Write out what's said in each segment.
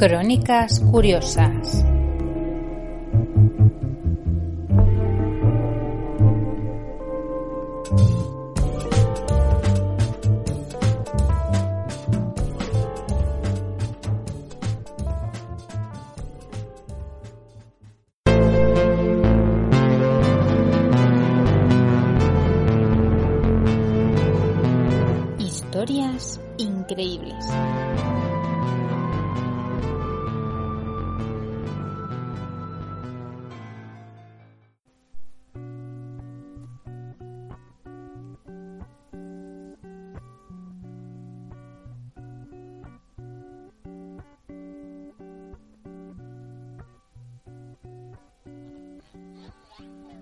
Crónicas Curiosas.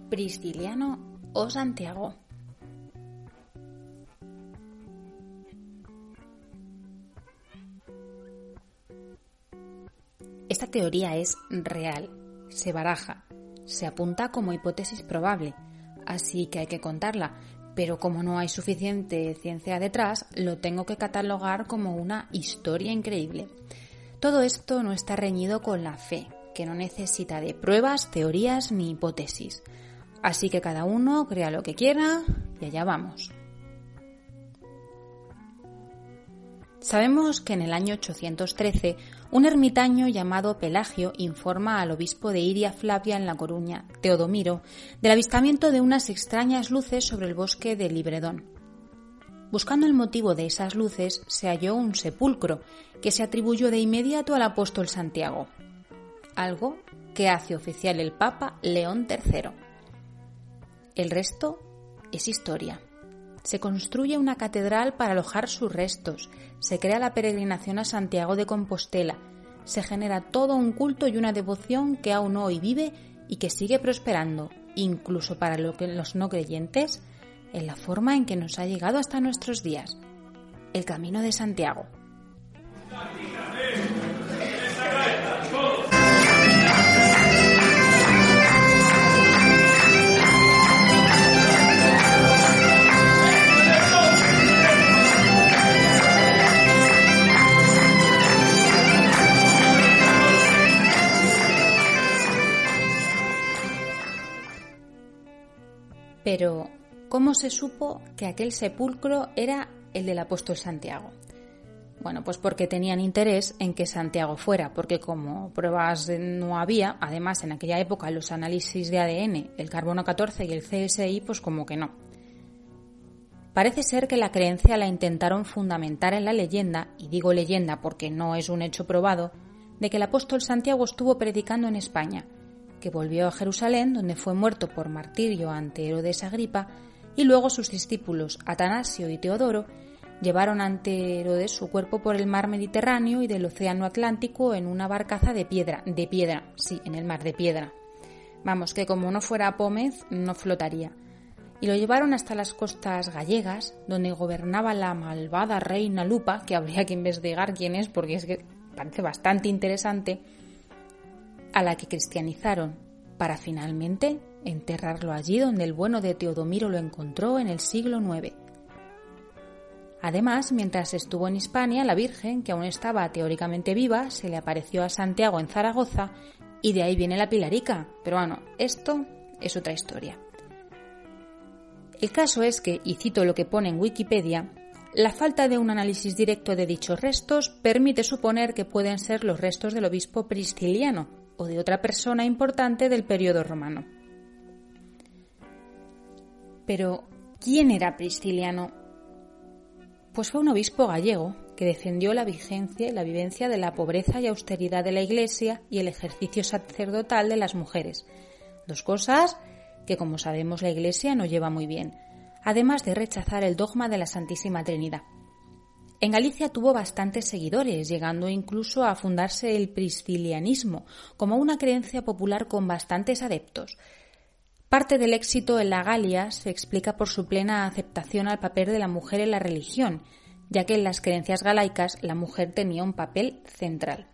Prisciliano o Santiago. Esta teoría es real, se baraja, se apunta como hipótesis probable, así que hay que contarla, pero como no hay suficiente ciencia detrás, lo tengo que catalogar como una historia increíble. Todo esto no está reñido con la fe, que no necesita de pruebas, teorías ni hipótesis. Así que cada uno crea lo que quiera y allá vamos. Sabemos que en el año 813 un ermitaño llamado Pelagio informa al obispo de Iria Flavia en La Coruña, Teodomiro, del avistamiento de unas extrañas luces sobre el bosque de Libredón. Buscando el motivo de esas luces, se halló un sepulcro que se atribuyó de inmediato al apóstol Santiago, algo que hace oficial el Papa León III. El resto es historia. Se construye una catedral para alojar sus restos, se crea la peregrinación a Santiago de Compostela, se genera todo un culto y una devoción que aún hoy vive y que sigue prosperando, incluso para los no creyentes, en la forma en que nos ha llegado hasta nuestros días, el Camino de Santiago. Pero, ¿cómo se supo que aquel sepulcro era el del apóstol Santiago? Bueno, pues porque tenían interés en que Santiago fuera, porque como pruebas no había, además en aquella época los análisis de ADN, el carbono 14 y el CSI, pues como que no. Parece ser que la creencia la intentaron fundamentar en la leyenda, y digo leyenda porque no es un hecho probado, de que el apóstol Santiago estuvo predicando en España, que volvió a Jerusalén, donde fue muerto por martirio ante Herodes Agripa, y luego sus discípulos Atanasio y Teodoro llevaron ante Herodes su cuerpo por el mar Mediterráneo y del Océano Atlántico en una barcaza de piedra, de piedra, sí, en el mar de piedra. Vamos, que como no fuera Pómez, no flotaría. Y lo llevaron hasta las costas gallegas, donde gobernaba la malvada reina Lupa, que habría que investigar quién es, porque es que parece bastante interesante, a la que cristianizaron, para finalmente enterrarlo allí donde el bueno de Teodomiro lo encontró en el siglo IX. Además, mientras estuvo en Hispania, la Virgen, que aún estaba teóricamente viva, se le apareció a Santiago en Zaragoza y de ahí viene la Pilarica. Pero bueno, esto es otra historia. El caso es que, y cito lo que pone en Wikipedia, la falta de un análisis directo de dichos restos permite suponer que pueden ser los restos del obispo prisciliano, o de otra persona importante del periodo romano. Pero, ¿quién era Prisciliano? Pues fue un obispo gallego que defendió la vigencia y la vivencia de la pobreza y austeridad de la Iglesia y el ejercicio sacerdotal de las mujeres. Dos cosas que, como sabemos, la Iglesia no lleva muy bien, además de rechazar el dogma de la Santísima Trinidad. En Galicia tuvo bastantes seguidores, llegando incluso a fundarse el priscilianismo como una creencia popular con bastantes adeptos. Parte del éxito en la Galia se explica por su plena aceptación al papel de la mujer en la religión, ya que en las creencias galaicas la mujer tenía un papel central.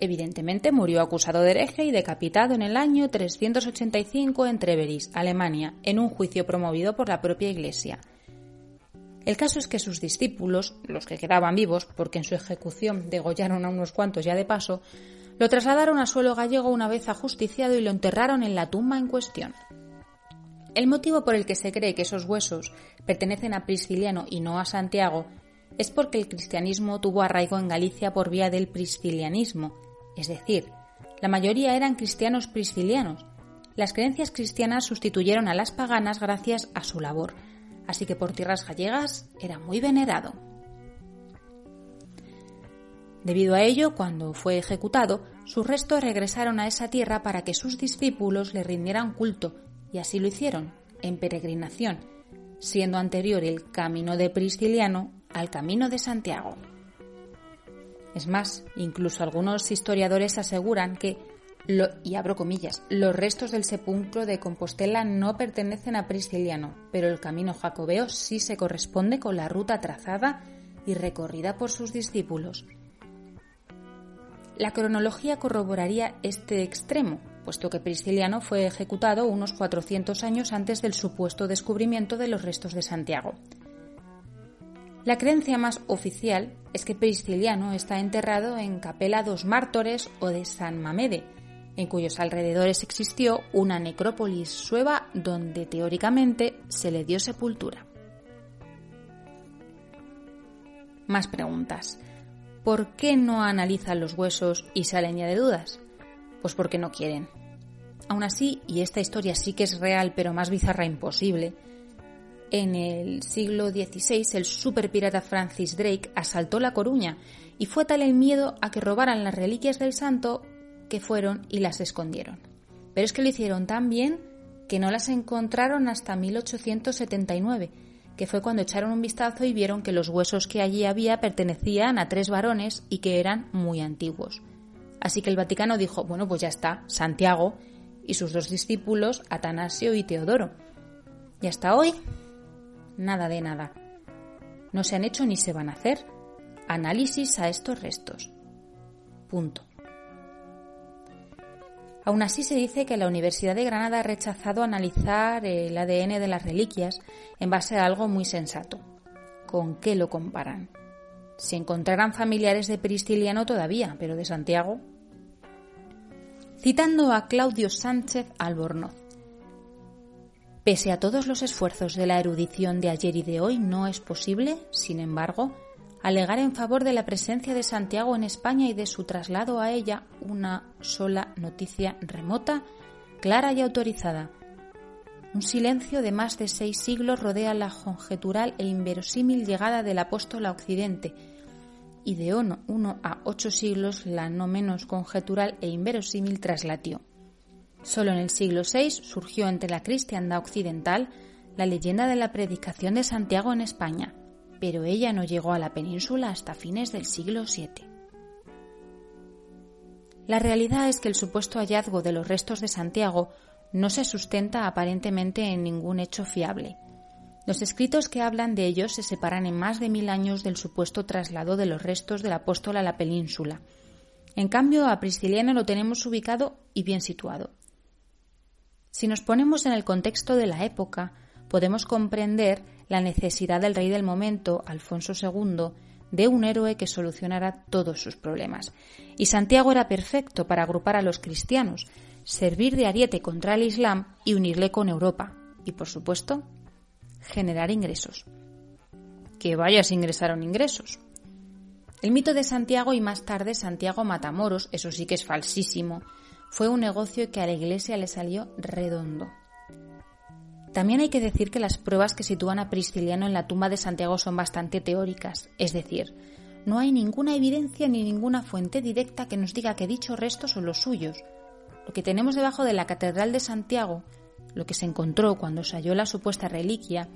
Evidentemente murió acusado de hereje y decapitado en el año 385 en Treveris, Alemania, en un juicio promovido por la propia Iglesia. El caso es que sus discípulos, los que quedaban vivos, porque en su ejecución degollaron a unos cuantos ya de paso, lo trasladaron a suelo gallego una vez ajusticiado y lo enterraron en la tumba en cuestión. El motivo por el que se cree que esos huesos pertenecen a Prisciliano y no a Santiago es porque el cristianismo tuvo arraigo en Galicia por vía del priscilianismo, es decir, la mayoría eran cristianos priscilianos. Las creencias cristianas sustituyeron a las paganas gracias a su labor, así que por tierras gallegas era muy venerado. Debido a ello, cuando fue ejecutado, sus restos regresaron a esa tierra para que sus discípulos le rindieran culto, y así lo hicieron, en peregrinación, siendo anterior el camino de Prisciliano al camino de Santiago. Es más, incluso algunos historiadores aseguran que, y abro comillas, los restos del sepulcro de Compostela no pertenecen a Prisciliano, pero el camino jacobeo sí se corresponde con la ruta trazada y recorrida por sus discípulos. La cronología corroboraría este extremo, puesto que Prisciliano fue ejecutado unos 400 años antes del supuesto descubrimiento de los restos de Santiago. La creencia más oficial es que Prisciliano está enterrado en Capela dos Mártores o de San Mamede, en cuyos alrededores existió una necrópolis sueva donde teóricamente se le dio sepultura. Más preguntas. ¿Por qué no analizan los huesos y salen ya de dudas? Pues porque no quieren. Aún así, y esta historia sí que es real pero más bizarra imposible, en el siglo XVI el superpirata Francis Drake asaltó La Coruña y fue tal el miedo a que robaran las reliquias del santo que fueron y las escondieron. Pero es que lo hicieron tan bien que no las encontraron hasta 1879, que fue cuando echaron un vistazo y vieron que los huesos que allí había pertenecían a tres varones y que eran muy antiguos. Así que el Vaticano dijo, bueno, pues ya está, Santiago y sus dos discípulos, Atanasio y Teodoro. Y hasta hoy nada de nada. No se han hecho ni se van a hacer análisis a estos restos. Punto. Aún así se dice que la Universidad de Granada ha rechazado analizar el ADN de las reliquias en base a algo muy sensato. ¿Con qué lo comparan? Si encontraran familiares de Pristiliano todavía, pero de Santiago. Citando a Claudio Sánchez Albornoz, Pese a todos los esfuerzos de la erudición de ayer y de hoy, no es posible, sin embargo, alegar en favor de la presencia de Santiago en España y de su traslado a ella una sola noticia remota, clara y autorizada. Un silencio de más de seis siglos rodea la conjetural e inverosímil llegada del apóstol a Occidente, y de uno a ocho siglos la no menos conjetural e inverosímil traslatió. Solo en el siglo VI surgió entre la cristiandad occidental la leyenda de la predicación de Santiago en España, pero ella no llegó a la península hasta fines del siglo VII. La realidad es que el supuesto hallazgo de los restos de Santiago no se sustenta aparentemente en ningún hecho fiable. Los escritos que hablan de ellos se separan en más de mil años del supuesto traslado de los restos del apóstol a la península. En cambio, a Prisciliano lo tenemos ubicado y bien situado. Si nos ponemos en el contexto de la época, podemos comprender la necesidad del rey del momento, Alfonso II, de un héroe que solucionara todos sus problemas. Y Santiago era perfecto para agrupar a los cristianos, servir de ariete contra el Islam y unirle con Europa. Y, por supuesto, generar ingresos. Que vayas ingresaron ingresos. El mito de Santiago y más tarde Santiago Matamoros, eso sí que es falsísimo, fue un negocio que a la Iglesia le salió redondo. También hay que decir que las pruebas que sitúan a Prisciliano en la tumba de Santiago son bastante teóricas, es decir, no hay ninguna evidencia ni ninguna fuente directa que nos diga que dichos restos son los suyos. Lo que tenemos debajo de la Catedral de Santiago, lo que se encontró cuando se halló la supuesta reliquia,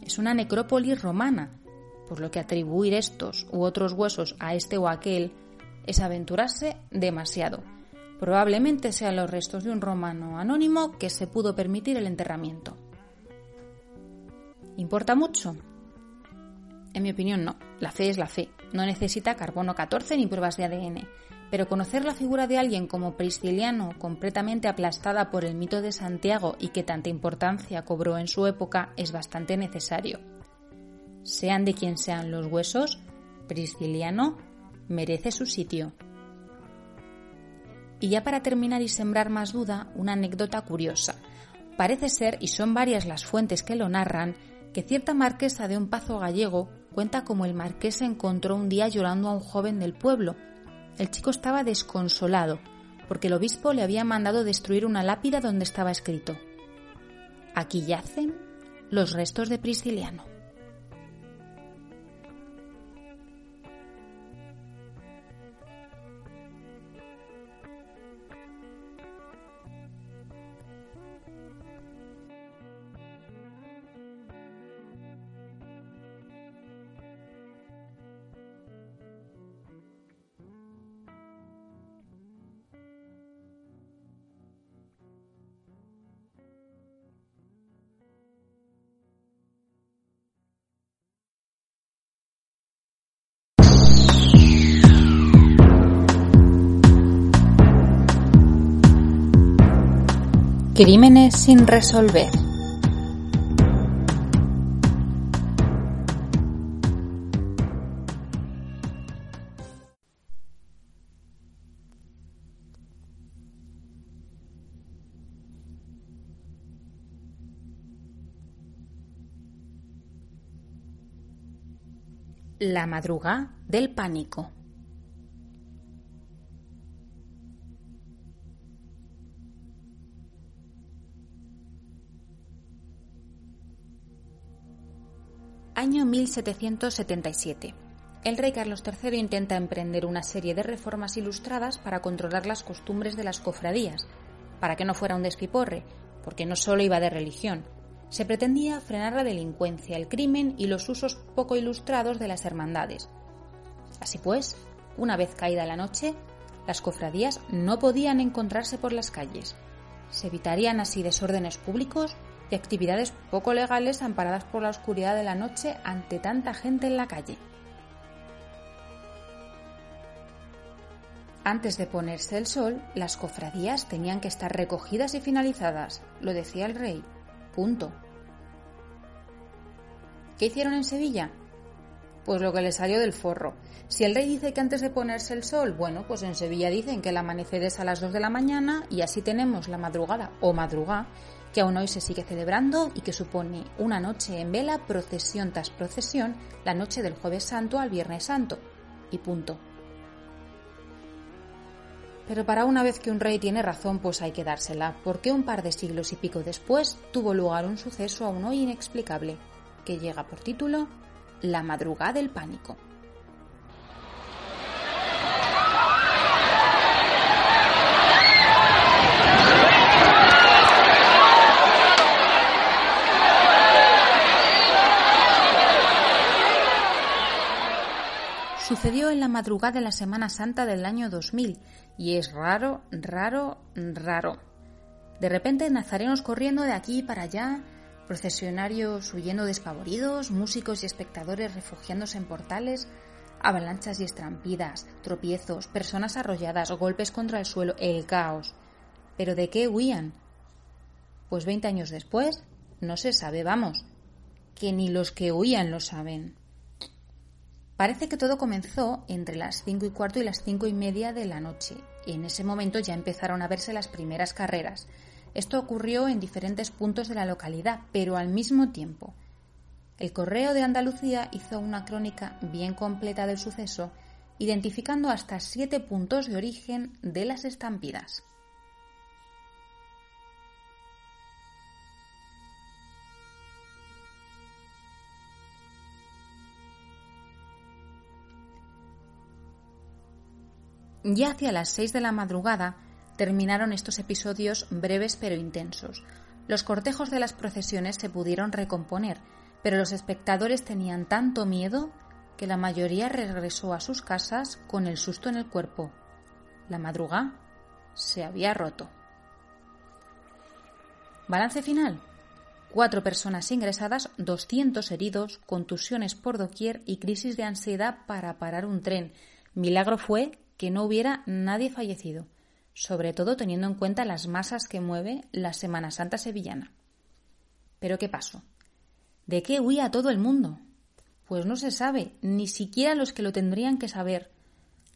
es una necrópolis romana, por lo que atribuir estos u otros huesos a este o aquel es aventurarse demasiado Probablemente sean los restos de un romano anónimo que se pudo permitir el enterramiento. ¿Importa mucho? En mi opinión no. La fe es la fe. No necesita carbono 14 ni pruebas de ADN. Pero conocer la figura de alguien como Prisciliano, completamente aplastada por el mito de Santiago y que tanta importancia cobró en su época, es bastante necesario. Sean de quien sean los huesos, Prisciliano merece su sitio. Y ya para terminar y sembrar más duda, una anécdota curiosa. Parece ser, y son varias las fuentes que lo narran, que cierta marquesa de un pazo gallego cuenta como el marqués se encontró un día llorando a un joven del pueblo. El chico estaba desconsolado, porque el obispo le había mandado destruir una lápida donde estaba escrito Aquí yacen los restos de Prisciliano. Crímenes sin resolver. La madrugada del pánico. Año 1777. El rey Carlos III intenta emprender una serie de reformas ilustradas para controlar las costumbres de las cofradías, para que no fuera un despiporre, porque no solo iba de religión. Se pretendía frenar la delincuencia, el crimen y los usos poco ilustrados de las hermandades. Así pues, una vez caída la noche, las cofradías no podían encontrarse por las calles. Se evitarían así desórdenes públicos actividades poco legales amparadas por la oscuridad de la noche ante tanta gente en la calle. Antes de ponerse el sol, las cofradías tenían que estar recogidas y finalizadas, lo decía el rey. Punto. ¿Qué hicieron en Sevilla? Pues lo que le salió del forro. Si el rey dice que antes de ponerse el sol, bueno, pues en Sevilla dicen que el amanecer es a las 2 de la mañana y así tenemos la madrugada o madrugada que aún hoy se sigue celebrando y que supone una noche en vela, procesión tras procesión, la noche del jueves santo al viernes santo. Y punto. Pero para una vez que un rey tiene razón, pues hay que dársela, porque un par de siglos y pico después tuvo lugar un suceso aún hoy inexplicable, que llega por título La madrugada del pánico. Sucedió en la madrugada de la Semana Santa del año 2000 y es raro, raro, raro. De repente nazarenos corriendo de aquí para allá, procesionarios huyendo despavoridos, músicos y espectadores refugiándose en portales, avalanchas y estrampidas, tropiezos, personas arrolladas, golpes contra el suelo, el caos. ¿Pero de qué huían? Pues 20 años después, no se sabe, vamos, que ni los que huían lo saben. Parece que todo comenzó entre las cinco y cuarto y las cinco y media de la noche, en ese momento ya empezaron a verse las primeras carreras. Esto ocurrió en diferentes puntos de la localidad, pero al mismo tiempo. El Correo de Andalucía hizo una crónica bien completa del suceso, identificando hasta siete puntos de origen de las estampidas. Ya hacia las seis de la madrugada terminaron estos episodios breves pero intensos. Los cortejos de las procesiones se pudieron recomponer, pero los espectadores tenían tanto miedo que la mayoría regresó a sus casas con el susto en el cuerpo. La madrugada se había roto. Balance final. Cuatro personas ingresadas, 200 heridos, contusiones por doquier y crisis de ansiedad para parar un tren. Milagro fue que no hubiera nadie fallecido, sobre todo teniendo en cuenta las masas que mueve la Semana Santa sevillana. Pero ¿qué pasó? ¿De qué huía todo el mundo? Pues no se sabe, ni siquiera los que lo tendrían que saber.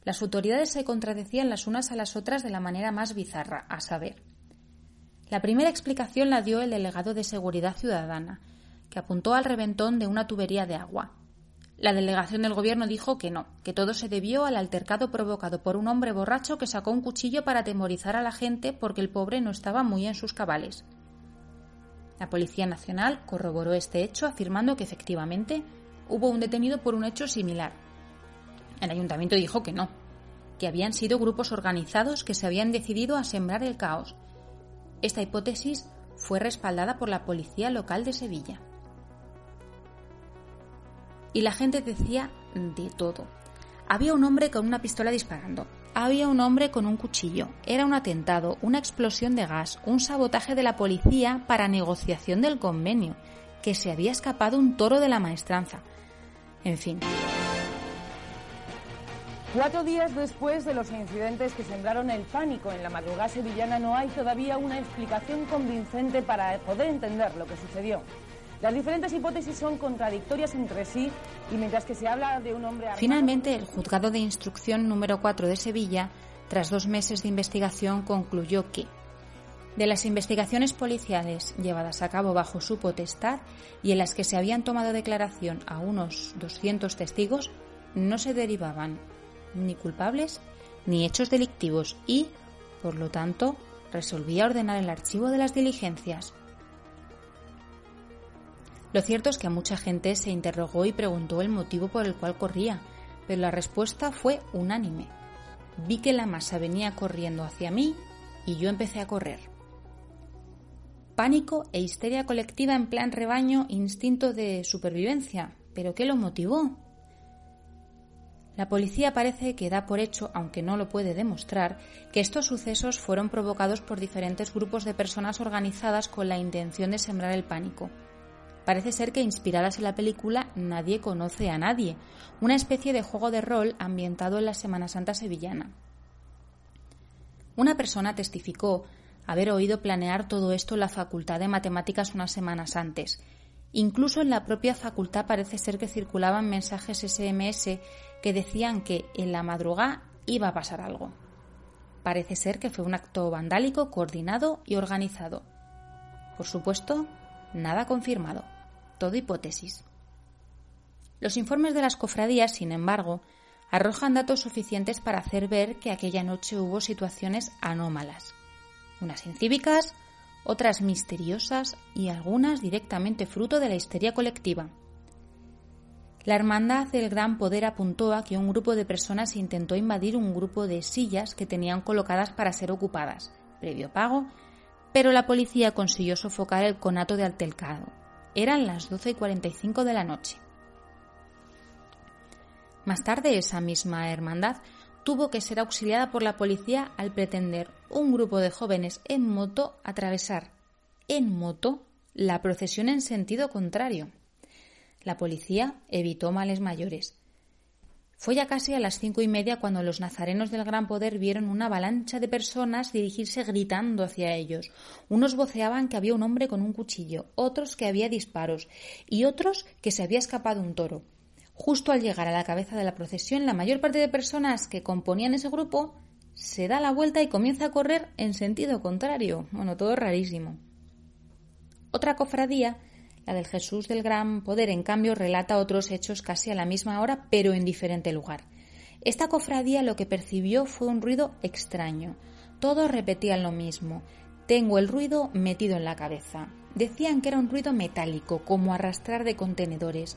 Las autoridades se contradecían las unas a las otras de la manera más bizarra, a saber. La primera explicación la dio el delegado de Seguridad Ciudadana, que apuntó al reventón de una tubería de agua. La delegación del gobierno dijo que no, que todo se debió al altercado provocado por un hombre borracho que sacó un cuchillo para atemorizar a la gente porque el pobre no estaba muy en sus cabales. La Policía Nacional corroboró este hecho afirmando que efectivamente hubo un detenido por un hecho similar. El ayuntamiento dijo que no, que habían sido grupos organizados que se habían decidido a sembrar el caos. Esta hipótesis fue respaldada por la policía local de Sevilla. Y la gente decía de todo. Había un hombre con una pistola disparando. Había un hombre con un cuchillo. Era un atentado, una explosión de gas, un sabotaje de la policía para negociación del convenio, que se había escapado un toro de la maestranza. En fin. Cuatro días después de los incidentes que sembraron el pánico en la madrugada sevillana, no hay todavía una explicación convincente para poder entender lo que sucedió. Las diferentes hipótesis son contradictorias entre sí y mientras que se habla de un hombre Finalmente, el juzgado de instrucción número 4 de Sevilla, tras dos meses de investigación, concluyó que de las investigaciones policiales llevadas a cabo bajo su potestad y en las que se habían tomado declaración a unos 200 testigos, no se derivaban ni culpables ni hechos delictivos y, por lo tanto, resolvía ordenar el archivo de las diligencias. Lo cierto es que a mucha gente se interrogó y preguntó el motivo por el cual corría, pero la respuesta fue unánime. Vi que la masa venía corriendo hacia mí y yo empecé a correr pánico e histeria colectiva en plan rebaño, instinto de supervivencia. ¿Pero qué lo motivó? La policía parece que da por hecho, aunque no lo puede demostrar, que estos sucesos fueron provocados por diferentes grupos de personas organizadas con la intención de sembrar el pánico. Parece ser que inspiradas en la película Nadie conoce a nadie, una especie de juego de rol ambientado en la Semana Santa sevillana. Una persona testificó haber oído planear todo esto en la Facultad de Matemáticas unas semanas antes. Incluso en la propia facultad parece ser que circulaban mensajes SMS que decían que en la madrugada iba a pasar algo. Parece ser que fue un acto vandálico coordinado y organizado. Por supuesto, nada confirmado, todo hipótesis. Los informes de las cofradías, sin embargo, arrojan datos suficientes para hacer ver que aquella noche hubo situaciones anómalas unas incívicas, otras misteriosas y algunas directamente fruto de la histeria colectiva. La Hermandad del Gran Poder apuntó a que un grupo de personas intentó invadir un grupo de sillas que tenían colocadas para ser ocupadas, previo pago, pero la policía consiguió sofocar el conato de altercado. Eran las 12 y 45 de la noche. Más tarde, esa misma hermandad tuvo que ser auxiliada por la policía al pretender un grupo de jóvenes en moto atravesar en moto la procesión en sentido contrario. La policía evitó males mayores. Fue ya casi a las cinco y media cuando los nazarenos del Gran Poder vieron una avalancha de personas dirigirse gritando hacia ellos. Unos voceaban que había un hombre con un cuchillo, otros que había disparos y otros que se había escapado un toro. Justo al llegar a la cabeza de la procesión, la mayor parte de personas que componían ese grupo se da la vuelta y comienza a correr en sentido contrario. Bueno, todo rarísimo. Otra cofradía, la del Jesús del Gran Poder, en cambio, relata otros hechos casi a la misma hora, pero en diferente lugar. Esta cofradía lo que percibió fue un ruido extraño. Todos repetían lo mismo. Tengo el ruido metido en la cabeza. Decían que era un ruido metálico, como arrastrar de contenedores.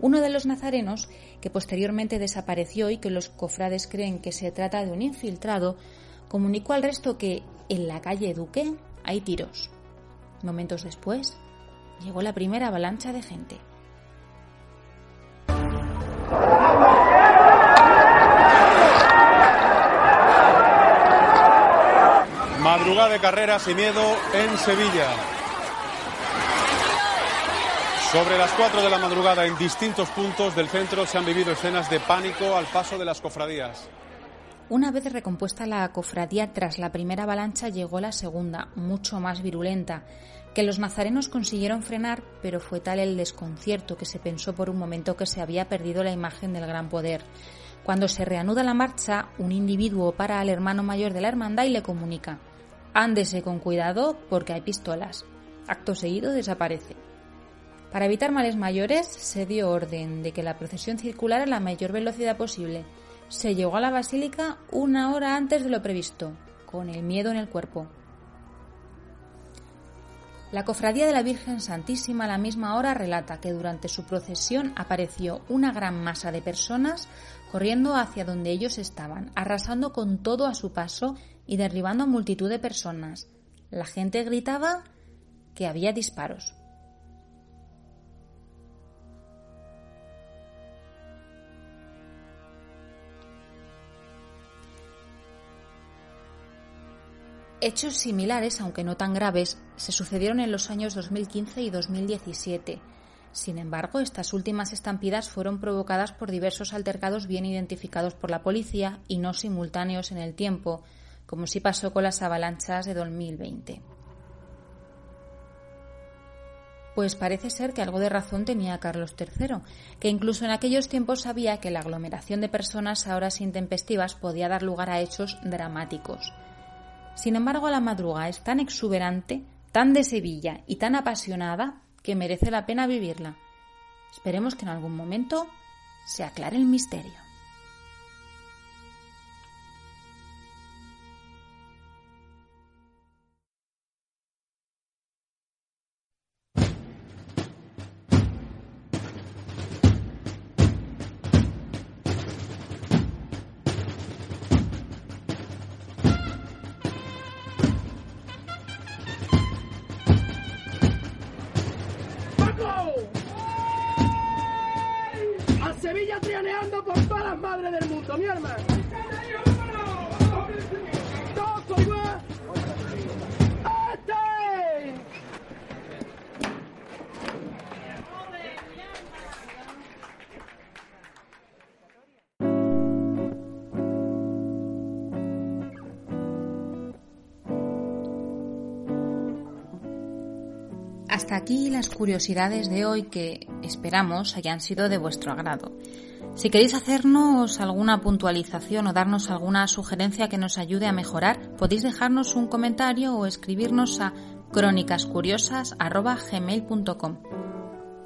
Uno de los nazarenos, que posteriormente desapareció y que los cofrades creen que se trata de un infiltrado, comunicó al resto que en la calle Duque hay tiros. Momentos después, llegó la primera avalancha de gente. Madrugada de carreras y miedo en Sevilla. Sobre las 4 de la madrugada en distintos puntos del centro se han vivido escenas de pánico al paso de las cofradías. Una vez recompuesta la cofradía tras la primera avalancha llegó la segunda, mucho más virulenta. Que los nazarenos consiguieron frenar, pero fue tal el desconcierto que se pensó por un momento que se había perdido la imagen del gran poder. Cuando se reanuda la marcha, un individuo para al hermano mayor de la hermandad y le comunica Ándese con cuidado porque hay pistolas. Acto seguido desaparece. Para evitar males mayores, se dio orden de que la procesión circulara a la mayor velocidad posible. Se llegó a la basílica una hora antes de lo previsto, con el miedo en el cuerpo. La cofradía de la Virgen Santísima a la misma hora relata que durante su procesión apareció una gran masa de personas corriendo hacia donde ellos estaban, arrasando con todo a su paso y derribando a multitud de personas. La gente gritaba que había disparos. Hechos similares, aunque no tan graves, se sucedieron en los años 2015 y 2017. Sin embargo, estas últimas estampidas fueron provocadas por diversos altercados bien identificados por la policía y no simultáneos en el tiempo, como sí pasó con las avalanchas de 2020. Pues parece ser que algo de razón tenía Carlos III, que incluso en aquellos tiempos sabía que la aglomeración de personas a horas intempestivas podía dar lugar a hechos dramáticos. Sin embargo, la madruga es tan exuberante, tan de Sevilla y tan apasionada que merece la pena vivirla. Esperemos que en algún momento se aclare el misterio. Sevilla trianeando por todas las madres del mundo, mi hermano. Hasta aquí las curiosidades de hoy que esperamos hayan sido de vuestro agrado. Si queréis hacernos alguna puntualización o darnos alguna sugerencia que nos ayude a mejorar, podéis dejarnos un comentario o escribirnos a crónicascuriosas.gmail.com.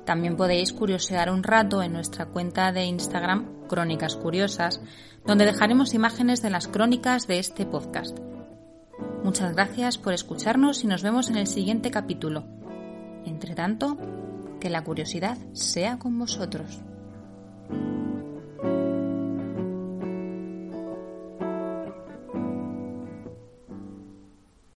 También podéis curiosear un rato en nuestra cuenta de Instagram Crónicas Curiosas, donde dejaremos imágenes de las crónicas de este podcast. Muchas gracias por escucharnos y nos vemos en el siguiente capítulo. Entre tanto, que la curiosidad sea con vosotros.